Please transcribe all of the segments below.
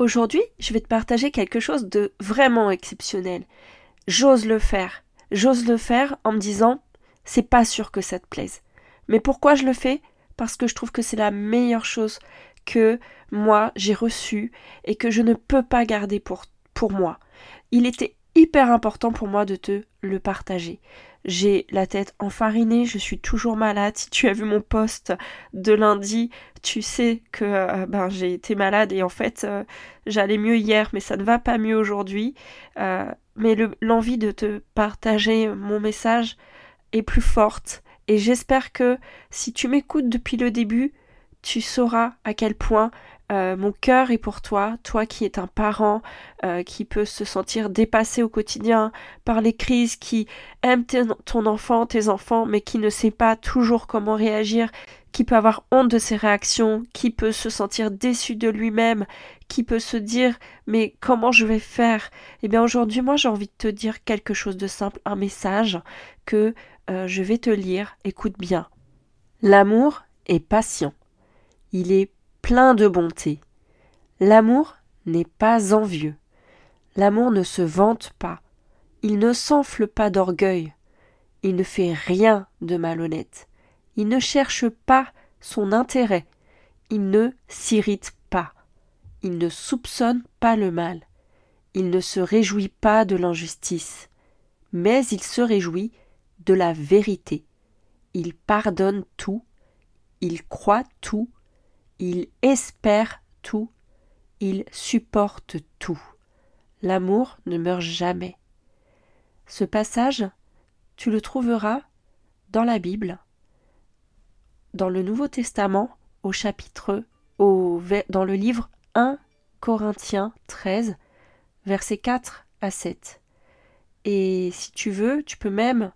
Aujourd'hui, je vais te partager quelque chose de vraiment exceptionnel. J'ose le faire. J'ose le faire en me disant c'est pas sûr que ça te plaise. Mais pourquoi je le fais? Parce que je trouve que c'est la meilleure chose que moi j'ai reçue et que je ne peux pas garder pour, pour moi. Il était hyper important pour moi de te le partager. J'ai la tête enfarinée, je suis toujours malade. Si tu as vu mon post de lundi, tu sais que euh, ben, j'ai été malade et en fait euh, j'allais mieux hier, mais ça ne va pas mieux aujourd'hui. Euh, mais l'envie de te partager mon message est plus forte et j'espère que si tu m'écoutes depuis le début, tu sauras à quel point euh, mon cœur est pour toi, toi qui es un parent, euh, qui peut se sentir dépassé au quotidien par les crises, qui aime ton enfant, tes enfants, mais qui ne sait pas toujours comment réagir, qui peut avoir honte de ses réactions, qui peut se sentir déçu de lui-même, qui peut se dire mais comment je vais faire? Eh bien aujourd'hui moi j'ai envie de te dire quelque chose de simple, un message que euh, je vais te lire, écoute bien. L'amour est patient. Il est plein de bonté. L'amour n'est pas envieux. L'amour ne se vante pas. Il ne s'enfle pas d'orgueil. Il ne fait rien de malhonnête. Il ne cherche pas son intérêt. Il ne s'irrite pas. Il ne soupçonne pas le mal. Il ne se réjouit pas de l'injustice. Mais il se réjouit de la vérité. Il pardonne tout. Il croit tout il espère tout, il supporte tout. L'amour ne meurt jamais. Ce passage, tu le trouveras dans la Bible, dans le Nouveau Testament, au chapitre, au, dans le livre 1 Corinthiens 13, versets 4 à 7. Et si tu veux, tu peux même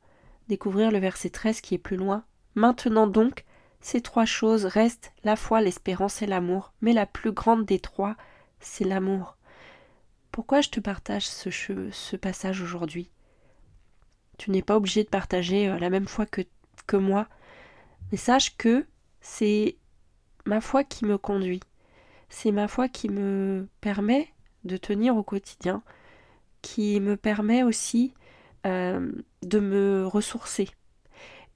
découvrir le verset 13 qui est plus loin. Maintenant donc, ces trois choses restent la foi, l'espérance et l'amour, mais la plus grande des trois, c'est l'amour. Pourquoi je te partage ce, passage aujourd'hui? Tu n'es pas obligé de partager euh, la même foi que, que moi, mais sache que c'est ma foi qui me conduit. C'est ma foi qui me permet de tenir au quotidien, qui me permet aussi euh, de me ressourcer.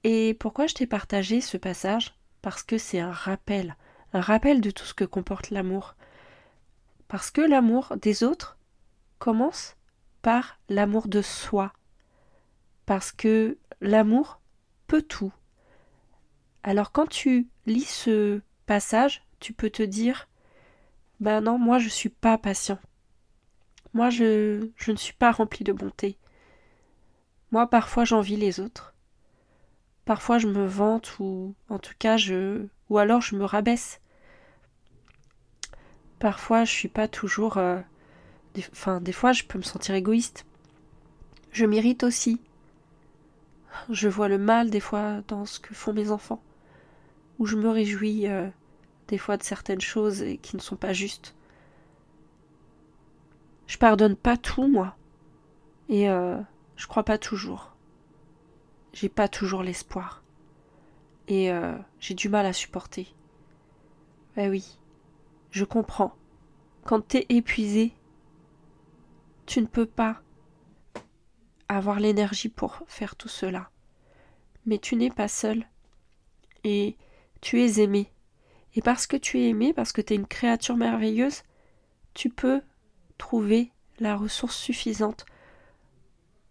Et pourquoi je t'ai partagé ce passage? Parce que c'est un rappel, un rappel de tout ce que comporte l'amour. Parce que l'amour des autres commence par l'amour de soi. Parce que l'amour peut tout. Alors quand tu lis ce passage, tu peux te dire Ben non, moi je suis pas patient. Moi je, je ne suis pas rempli de bonté. Moi parfois j'envie les autres. Parfois je me vante ou en tout cas je ou alors je me rabaisse. Parfois je suis pas toujours euh, enfin des fois je peux me sentir égoïste. Je m'irrite aussi. Je vois le mal des fois dans ce que font mes enfants. Ou je me réjouis euh, des fois de certaines choses qui ne sont pas justes. Je pardonne pas tout moi. Et euh, je crois pas toujours j'ai pas toujours l'espoir. Et euh, j'ai du mal à supporter. Eh oui, je comprends. Quand t'es épuisé, tu ne peux pas avoir l'énergie pour faire tout cela. Mais tu n'es pas seul. Et tu es aimé. Et parce que tu es aimé, parce que tu es une créature merveilleuse, tu peux trouver la ressource suffisante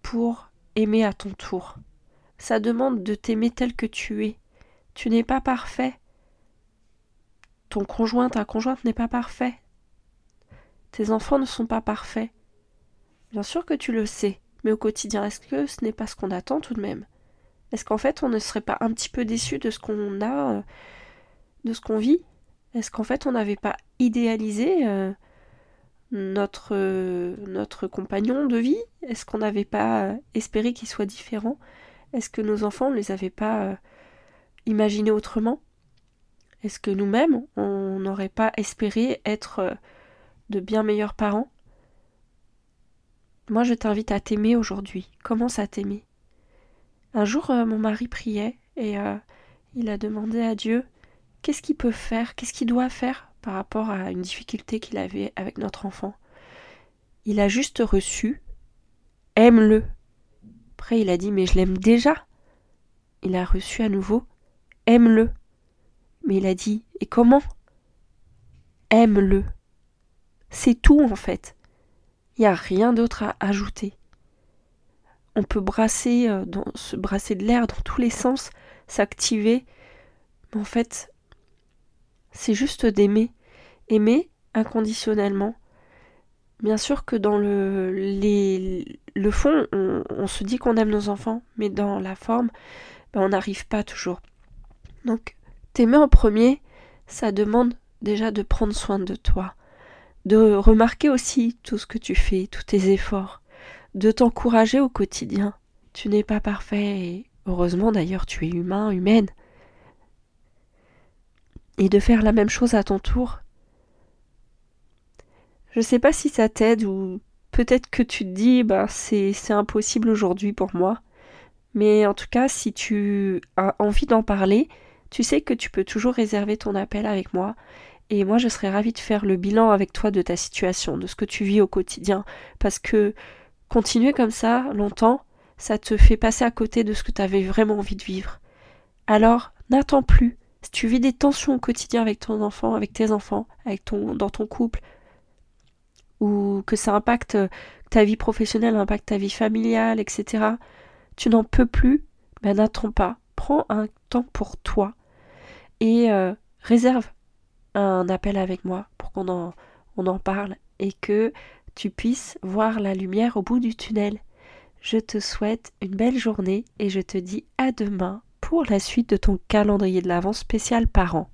pour aimer à ton tour. Ça demande de t'aimer tel que tu es. Tu n'es pas parfait. Ton conjoint, ta conjointe n'est pas parfait. Tes enfants ne sont pas parfaits. Bien sûr que tu le sais, mais au quotidien, est-ce que ce n'est pas ce qu'on attend tout de même? Est-ce qu'en fait on ne serait pas un petit peu déçu de ce qu'on a, euh, de ce qu'on vit? Est-ce qu'en fait on n'avait pas idéalisé euh, notre, euh, notre compagnon de vie? Est-ce qu'on n'avait pas espéré qu'ils soient différents Est-ce que nos enfants ne les avait pas euh, imaginés autrement? Est-ce que nous-mêmes, on n'aurait pas espéré être euh, de bien meilleurs parents? Moi, je t'invite à t'aimer aujourd'hui. Commence à t'aimer? Un jour, mon mari priait et il a demandé à Dieu qu'est-ce qu'il peut faire, qu'est-ce qu'il doit faire par rapport à une difficulté qu'il avait avec notre enfant? Il a juste reçu aime-le. Après, il a dit mais je l'aime déjà. Il a reçu à nouveau aime-le. Mais il a dit et comment? Aime-le. C'est tout en fait. Il n'y a rien d'autre à ajouter. On peut brasser, euh, se brasser de l'air dans tous les sens, s'activer. Mais en fait, c'est juste d'aimer. Aimer inconditionnellement. Bien sûr que dans le, le fond, on, se dit qu'on aime nos enfants, mais dans la forme, ben, on n'arrive pas toujours. Donc, t'aimer en premier, ça demande déjà de prendre soin de toi, de remarquer aussi tout ce que tu fais, tous tes efforts, de t'encourager au quotidien. Tu n'es pas parfait et heureusement d'ailleurs tu es humain, humaine et de faire la même chose à ton tour. Je sais pas si ça t'aide ou peut-être que tu te dis bah c'est impossible aujourd'hui pour moi. Mais en tout cas, si tu as envie d'en parler, tu sais que tu peux toujours réserver ton appel avec moi. Et moi, je serais ravie de faire le bilan avec toi de ta situation, de ce que tu vis au quotidien. Parce que continuer comme ça longtemps, ça te fait passer à côté de ce que tu avais vraiment envie de vivre. Alors, n'attends plus. Si tu vis des tensions au quotidien avec ton enfant, avec tes enfants, avec ton, dans ton couple, ou que ça impacte ta vie professionnelle, impacte ta vie familiale, etc., tu n'en peux plus, ben n'attends pas. Prends un temps pour toi et euh, réserve un appel avec moi pour qu'on en, en parle et que tu puisses voir la lumière au bout du tunnel. Je te souhaite une belle journée et je te dis à demain pour la suite de ton calendrier de l'avance spécial parent.